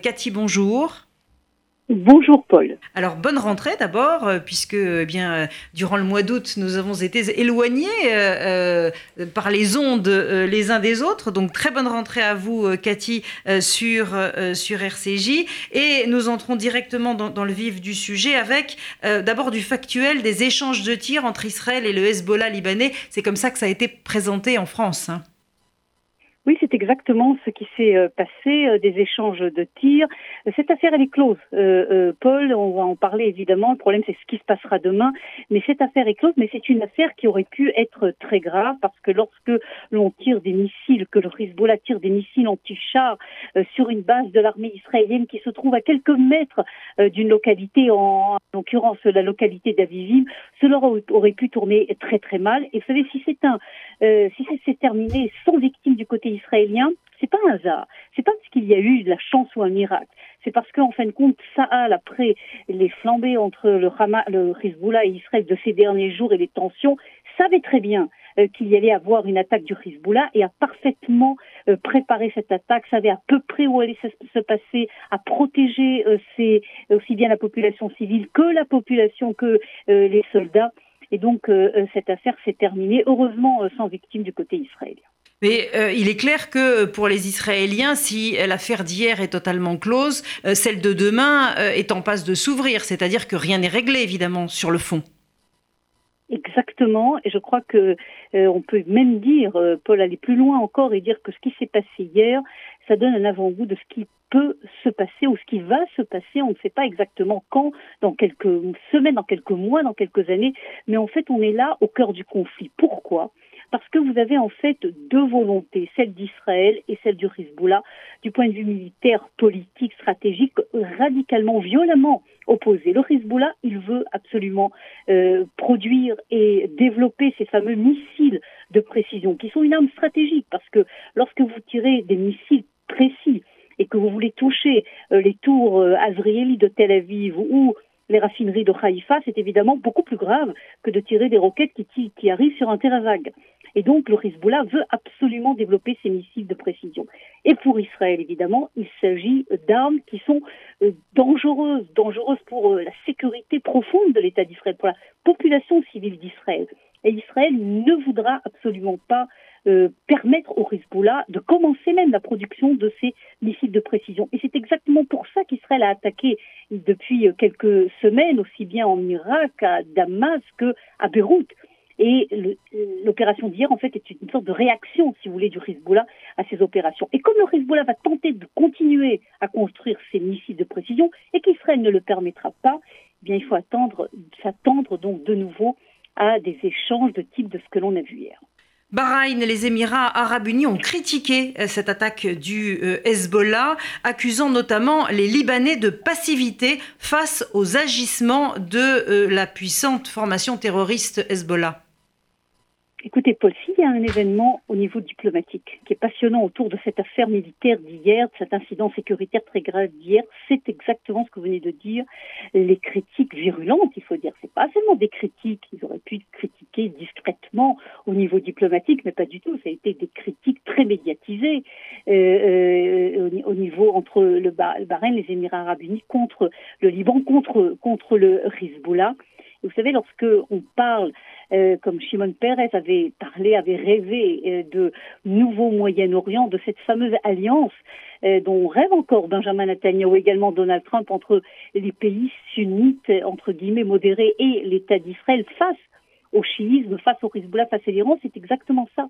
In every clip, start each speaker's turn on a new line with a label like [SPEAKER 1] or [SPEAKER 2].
[SPEAKER 1] Cathy, bonjour.
[SPEAKER 2] Bonjour Paul.
[SPEAKER 1] Alors bonne rentrée d'abord, euh, puisque eh bien euh, durant le mois d'août nous avons été éloignés euh, par les ondes les uns des autres. Donc très bonne rentrée à vous Cathy sur sur RCJ et nous entrons directement dans, le vif du sujet avec d'abord du factuel des échanges de tirs entre Israël et le Hezbollah libanais. C'est comme ça que ça a été présenté en France. Hein.
[SPEAKER 2] Oui, c'est exactement ce qui s'est euh, passé, euh, des échanges de tirs. Cette affaire, elle est close. Euh, Paul, on va en parler évidemment. Le problème, c'est ce qui se passera demain. Mais cette affaire est close, mais c'est une affaire qui aurait pu être très grave parce que lorsque l'on tire des missiles, que le Hezbollah tire des missiles anti-chars sur une base de l'armée israélienne qui se trouve à quelques mètres d'une localité, en, l'occurrence la localité d'Avivim, cela aurait pu tourner très très mal. Et vous savez, si c'est un, si c'est terminé sans victime du côté israélien, c'est pas un hasard. C'est pas parce qu'il y a eu de la chance ou un miracle. C'est parce qu'en fin de compte, Saal, après les flambées entre le, Hamas, le Hezbollah et Israël de ces derniers jours et les tensions, savait très bien euh, qu'il y allait avoir une attaque du Hezbollah et a parfaitement euh, préparé cette attaque, savait à peu près où allait se, passer, a protégé euh, aussi bien la population civile que la population que les soldats. Et donc cette affaire s'est terminée, heureusement sans victime du côté israélien.
[SPEAKER 1] Mais euh, il est clair que pour les Israéliens, si l'affaire d'hier est totalement close, euh, celle de demain euh, est en passe de s'ouvrir, c'est-à-dire que rien n'est réglé évidemment sur le fond.
[SPEAKER 2] Exactement, et je crois que on peut même dire, Paul, aller plus loin encore et dire que ce qui s'est passé hier, ça donne un avant-goût de ce qui peut se passer ou ce qui va se passer. On ne sait pas exactement quand, dans quelques semaines, dans quelques mois, dans quelques années, mais en fait, on est là au cœur du conflit. Pourquoi? Parce que vous avez en fait deux volontés, celle d'Israël et celle du Hezbollah, du point de vue militaire, politique, stratégique, radicalement, violemment opposées. Le Hezbollah, il veut absolument euh, produire et développer ces fameux missiles de précision, qui sont une arme stratégique, parce que lorsque vous tirez des missiles précis et que vous voulez toucher euh, les tours euh, azriéli de Tel Aviv ou les raffineries de Haïfa, c'est évidemment beaucoup plus grave que de tirer des roquettes qui, qui arrivent sur un terrain vague. Et donc, le Hezbollah veut absolument développer ces missiles de précision. Et pour Israël, évidemment, il s'agit d'armes qui sont euh, dangereuses, dangereuses pour euh, la sécurité profonde de l'État d'Israël, pour la population civile d'Israël. Et Israël ne voudra absolument pas euh, permettre au Hezbollah de commencer même la production de ces missiles de précision. Et c'est exactement pour ça qu'Israël a attaqué depuis quelques semaines, aussi bien en Irak, à Damas qu'à Beyrouth. Et l'opération d'hier, en fait, est une sorte de réaction, si vous voulez, du Hezbollah à ces opérations. Et comme le Hezbollah va tenter de continuer à construire ses missiles de précision et qu'Israël ne le permettra pas, eh bien, il faut attendre, s'attendre donc de nouveau à des échanges de type de ce que l'on a vu hier.
[SPEAKER 1] Bahreïn et les Émirats arabes unis ont critiqué euh, cette attaque du euh, Hezbollah, accusant notamment les Libanais de passivité face aux agissements de euh, la puissante formation terroriste Hezbollah.
[SPEAKER 2] Écoutez, Paul, s'il y a un événement au niveau diplomatique qui est passionnant autour de cette affaire militaire d'hier, de cet incident sécuritaire très grave d'hier, c'est exactement ce que vous venez de dire. Les critiques virulentes, il faut dire, c'est pas seulement des critiques, ils auraient pu critiquer discrètement au niveau diplomatique, mais pas du tout. Ça a été des critiques très médiatisées euh, euh, au niveau entre le, Bahreïn, les Émirats Arabes Unis contre le Liban, contre contre le Hezbollah. Vous savez, lorsque on parle, euh, comme Shimon Peres avait parlé, avait rêvé euh, de nouveau Moyen-Orient, de cette fameuse alliance euh, dont rêve encore Benjamin Netanyahu, également Donald Trump, entre les pays sunnites, entre guillemets, modérés, et l'État d'Israël face au chiisme, face au Hezbollah, face à l'Iran, c'est exactement ça.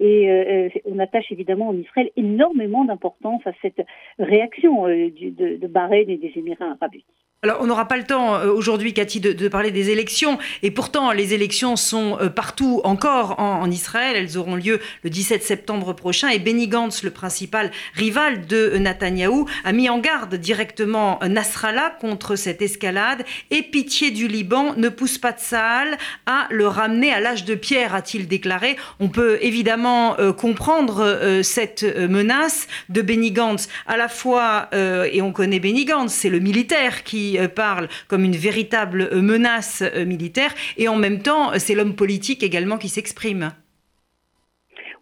[SPEAKER 2] Et on attache évidemment en Israël énormément d'importance à cette réaction de, de Bahreïn et des Émirats arabes.
[SPEAKER 1] Alors, on n'aura pas le temps euh, aujourd'hui, Cathy, de, parler des élections. Et pourtant, les élections sont euh, partout encore en, Israël. Elles auront lieu le 17 septembre prochain. Et Benny Gantz, le principal rival de Netanyahou, a mis en garde directement Nasrallah contre cette escalade. Et pitié du Liban ne pousse pas de à le ramener à l'âge de pierre, a-t-il déclaré. On peut évidemment euh, comprendre cette menace de Benny Gantz. À la fois, et on connaît Benny Gantz, c'est le militaire qui euh, parle comme une véritable euh, menace euh, militaire, et en même temps, c'est l'homme politique également qui s'exprime.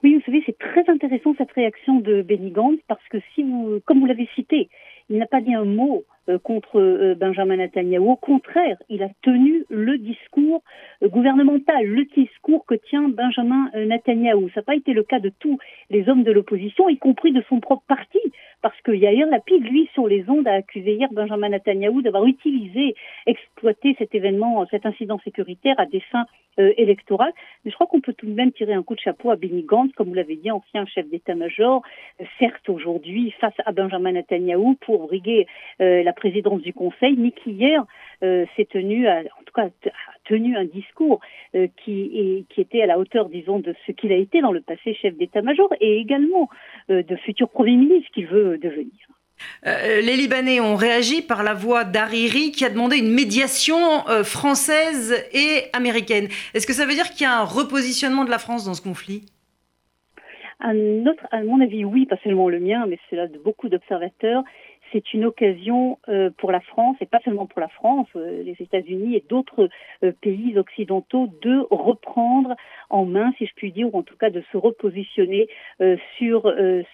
[SPEAKER 2] Oui, vous savez, c'est très intéressant cette réaction de Benny Gantz parce que si vous, comme vous l'avez cité, il n'a pas dit un mot contre euh, Benjamin Netanyahu. Au contraire, il a tenu le discours euh, gouvernemental, le discours que tient Benjamin Netanyahu. Ça n'a pas été le cas de tous les hommes de l'opposition, y compris de son propre parti, parce que Yair Lapid, lui, sur les ondes, a accusé hier Benjamin Netanyahu d'avoir utilisé, exploité cet événement, cet incident sécuritaire à des fins électorales. Mais je crois qu'on peut tout de même tirer un coup de chapeau à Benny Gantz, comme vous l'avez dit, ancien chef d'état-major, certes aujourd'hui face à Benjamin Netanyahu pour briguer la présidence du Conseil, mais qui hier euh, s'est tenu, en tout cas, a tenu un discours euh, qui, qui était à la hauteur, disons, de ce qu'il a été dans le passé chef d'état-major et également euh, de futur Premier ministre qu'il veut devenir.
[SPEAKER 1] les Libanais ont réagi par la voix d'Hariri qui a demandé une médiation française et américaine. Est-ce que ça veut dire qu'il y a un repositionnement de la France dans ce conflit?
[SPEAKER 2] À, mon avis, oui, pas seulement le mien, mais c'est là de beaucoup d'observateurs c'est une occasion euh, pour la France, et pas seulement pour la France, euh, les États-Unis et d'autres euh, pays occidentaux, de reprendre en main, si je puis dire, ou en tout cas de se repositionner sur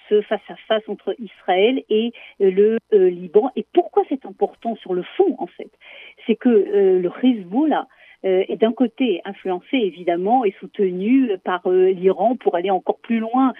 [SPEAKER 2] ce face-à-face entre Israël et le Liban. Et pourquoi c'est important sur le fond, en fait? C'est que le Hezbollah est d'un côté influencé évidemment et soutenu par l'Iran pour aller encore plus loin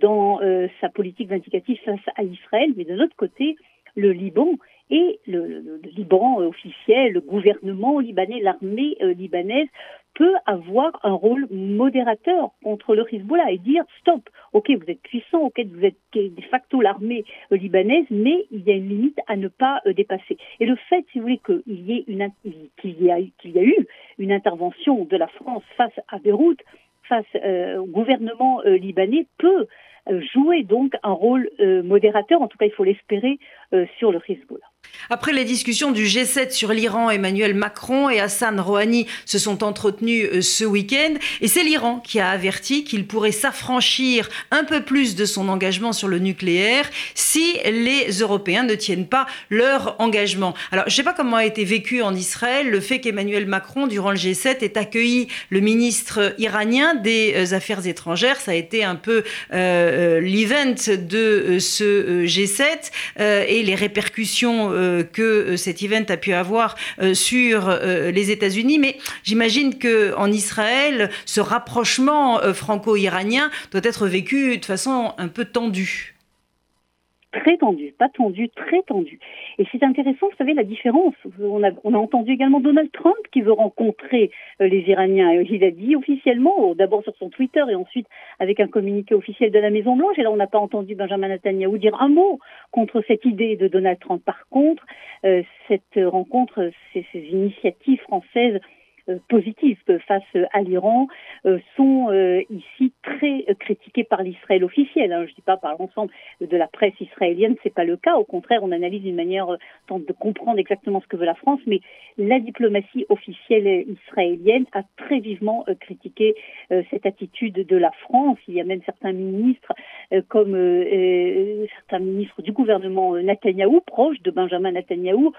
[SPEAKER 2] dans sa politique vindicative face à Israël, mais de l'autre côté, le Liban et le, Liban officiel, le gouvernement libanais, l'armée euh, libanaise peut avoir un rôle modérateur contre le Hezbollah et dire stop, ok, vous êtes puissant, ok, vous êtes de facto l'armée euh, libanaise, mais il y a une limite à ne pas euh, dépasser. Et le fait, si vous voulez, qu'il y ait une eu une intervention de la France face à Beyrouth, face au gouvernement libanais, peut jouer donc un rôle modérateur, en tout cas il faut l'espérer, sur le Hezbollah.
[SPEAKER 1] Après les discussions du G7 sur l'Iran, Emmanuel Macron et Hassan Rouhani se sont entretenus euh, ce week-end et c'est l'Iran qui a averti qu'il pourrait s'affranchir un peu plus de son engagement sur le nucléaire si les Européens ne tiennent pas leur engagement. Alors, je ne sais pas comment a été vécu en Israël le fait qu'Emmanuel Macron, durant le G7, ait accueilli le ministre iranien des euh, Affaires étrangères. Ça a été un peu euh, l'event de ce G7 et les répercussions euh, que euh, cet event a pu avoir euh, sur les États-Unis, mais j'imagine que en Israël, ce rapprochement franco-iranien doit être vécu de façon un peu tendue
[SPEAKER 2] très tendu, pas tendu, très tendu. Et c'est intéressant, vous savez, la différence. On a, on a entendu également Donald Trump qui veut rencontrer euh, les Iraniens. Il a dit officiellement, d'abord sur son Twitter et ensuite avec un communiqué officiel de la Maison-Blanche. Et là, on n'a pas entendu Benjamin Netanyahu dire un mot contre cette idée de Donald Trump. Par contre, euh, cette rencontre, ces, ces initiatives françaises euh, positives face à l'Iran euh, sont euh, ici très critiquées par l'Israël officiel. Hein. Je ne dis pas par l'ensemble de la presse israélienne, c'est pas le cas. Au contraire, on analyse d'une manière tente de comprendre exactement ce que veut la France, mais la diplomatie officielle israélienne a très vivement critiqué cette attitude de la France. Il y a même certains ministres, comme certains ministres du gouvernement Netanyahou, proches de Benjamin Netanyahou,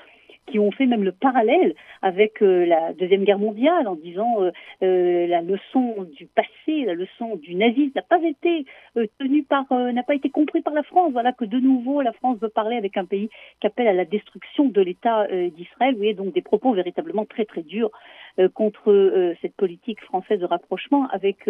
[SPEAKER 2] qui ont fait même le parallèle avec euh, la Deuxième Guerre mondiale en disant euh, euh, la leçon du passé, la leçon du nazisme n'a pas été tenue par, n'a pas été compris par la France. Voilà que de nouveau la France veut parler avec un pays qui appelle à la destruction de l'État d'Israël. Vous voyez donc des propos véritablement très très durs contre cette politique française de rapprochement avec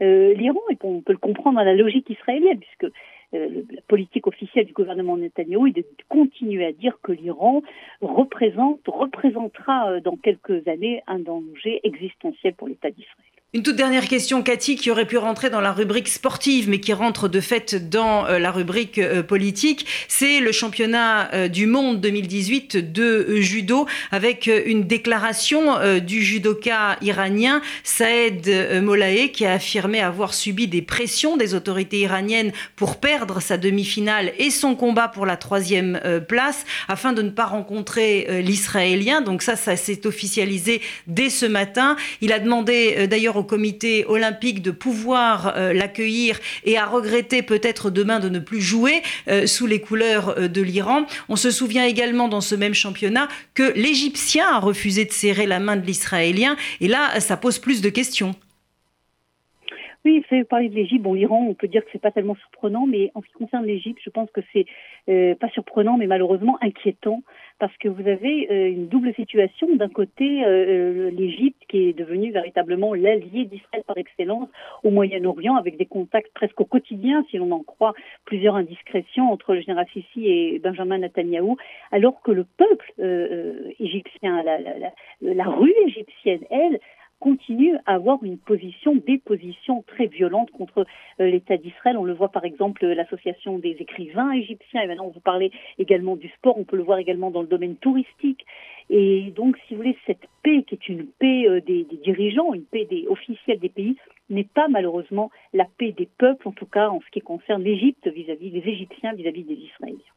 [SPEAKER 2] l'Iran et on peut le comprendre dans la logique israélienne puisque euh, la politique officielle du gouvernement Netanyahou est de continuer à dire que l'Iran représente, représentera euh, dans quelques années un danger existentiel pour l'État d'Israël.
[SPEAKER 1] Une toute dernière question, Cathy, qui aurait pu rentrer dans la rubrique sportive, mais qui rentre de fait dans euh, la rubrique euh, politique. C'est le championnat euh, du monde 2018 de judo, avec une déclaration du judoka iranien Saed Molae, qui a affirmé avoir subi des pressions des autorités iraniennes pour perdre sa demi-finale et son combat pour la troisième place, afin de ne pas rencontrer l'Israélien. Donc ça, ça s'est officialisé dès ce matin. Il a demandé d'ailleurs au comité olympique de pouvoir euh, l'accueillir et à regretter peut-être demain de ne plus jouer euh, sous les couleurs euh, de l'Iran. On se souvient également dans ce même championnat que l'Égyptien a refusé de serrer la main de l'Israélien et là, ça pose plus de questions.
[SPEAKER 2] Oui, fait parler de l'Égypte. Bon, l'Iran, on peut dire que c'est pas tellement surprenant, mais en ce qui concerne l'Égypte, je pense que c'est euh, pas surprenant, mais malheureusement inquiétant, parce que vous avez une double situation. D'un côté, l'Égypte qui est devenue véritablement l'allié d'Israël par excellence au Moyen-Orient, avec des contacts presque au quotidien, si l'on en croit plusieurs indiscrétions entre le général Sissi et Benjamin Netanyahou, alors que le peuple égyptien, la, la, la, la rue égyptienne, elle, continue à avoir une position, des positions très violentes contre euh, l'État d'Israël. On le voit par exemple l'association des écrivains égyptiens, et maintenant vous parlez également du sport, on peut le voir également dans le domaine touristique. Et donc, si vous voulez, cette paix qui est une paix euh, des, des dirigeants, une paix des officiels des pays, n'est pas malheureusement la paix des peuples, en tout cas en ce qui concerne l'Égypte vis-à-vis des Égyptiens vis-à-vis des Israéliens.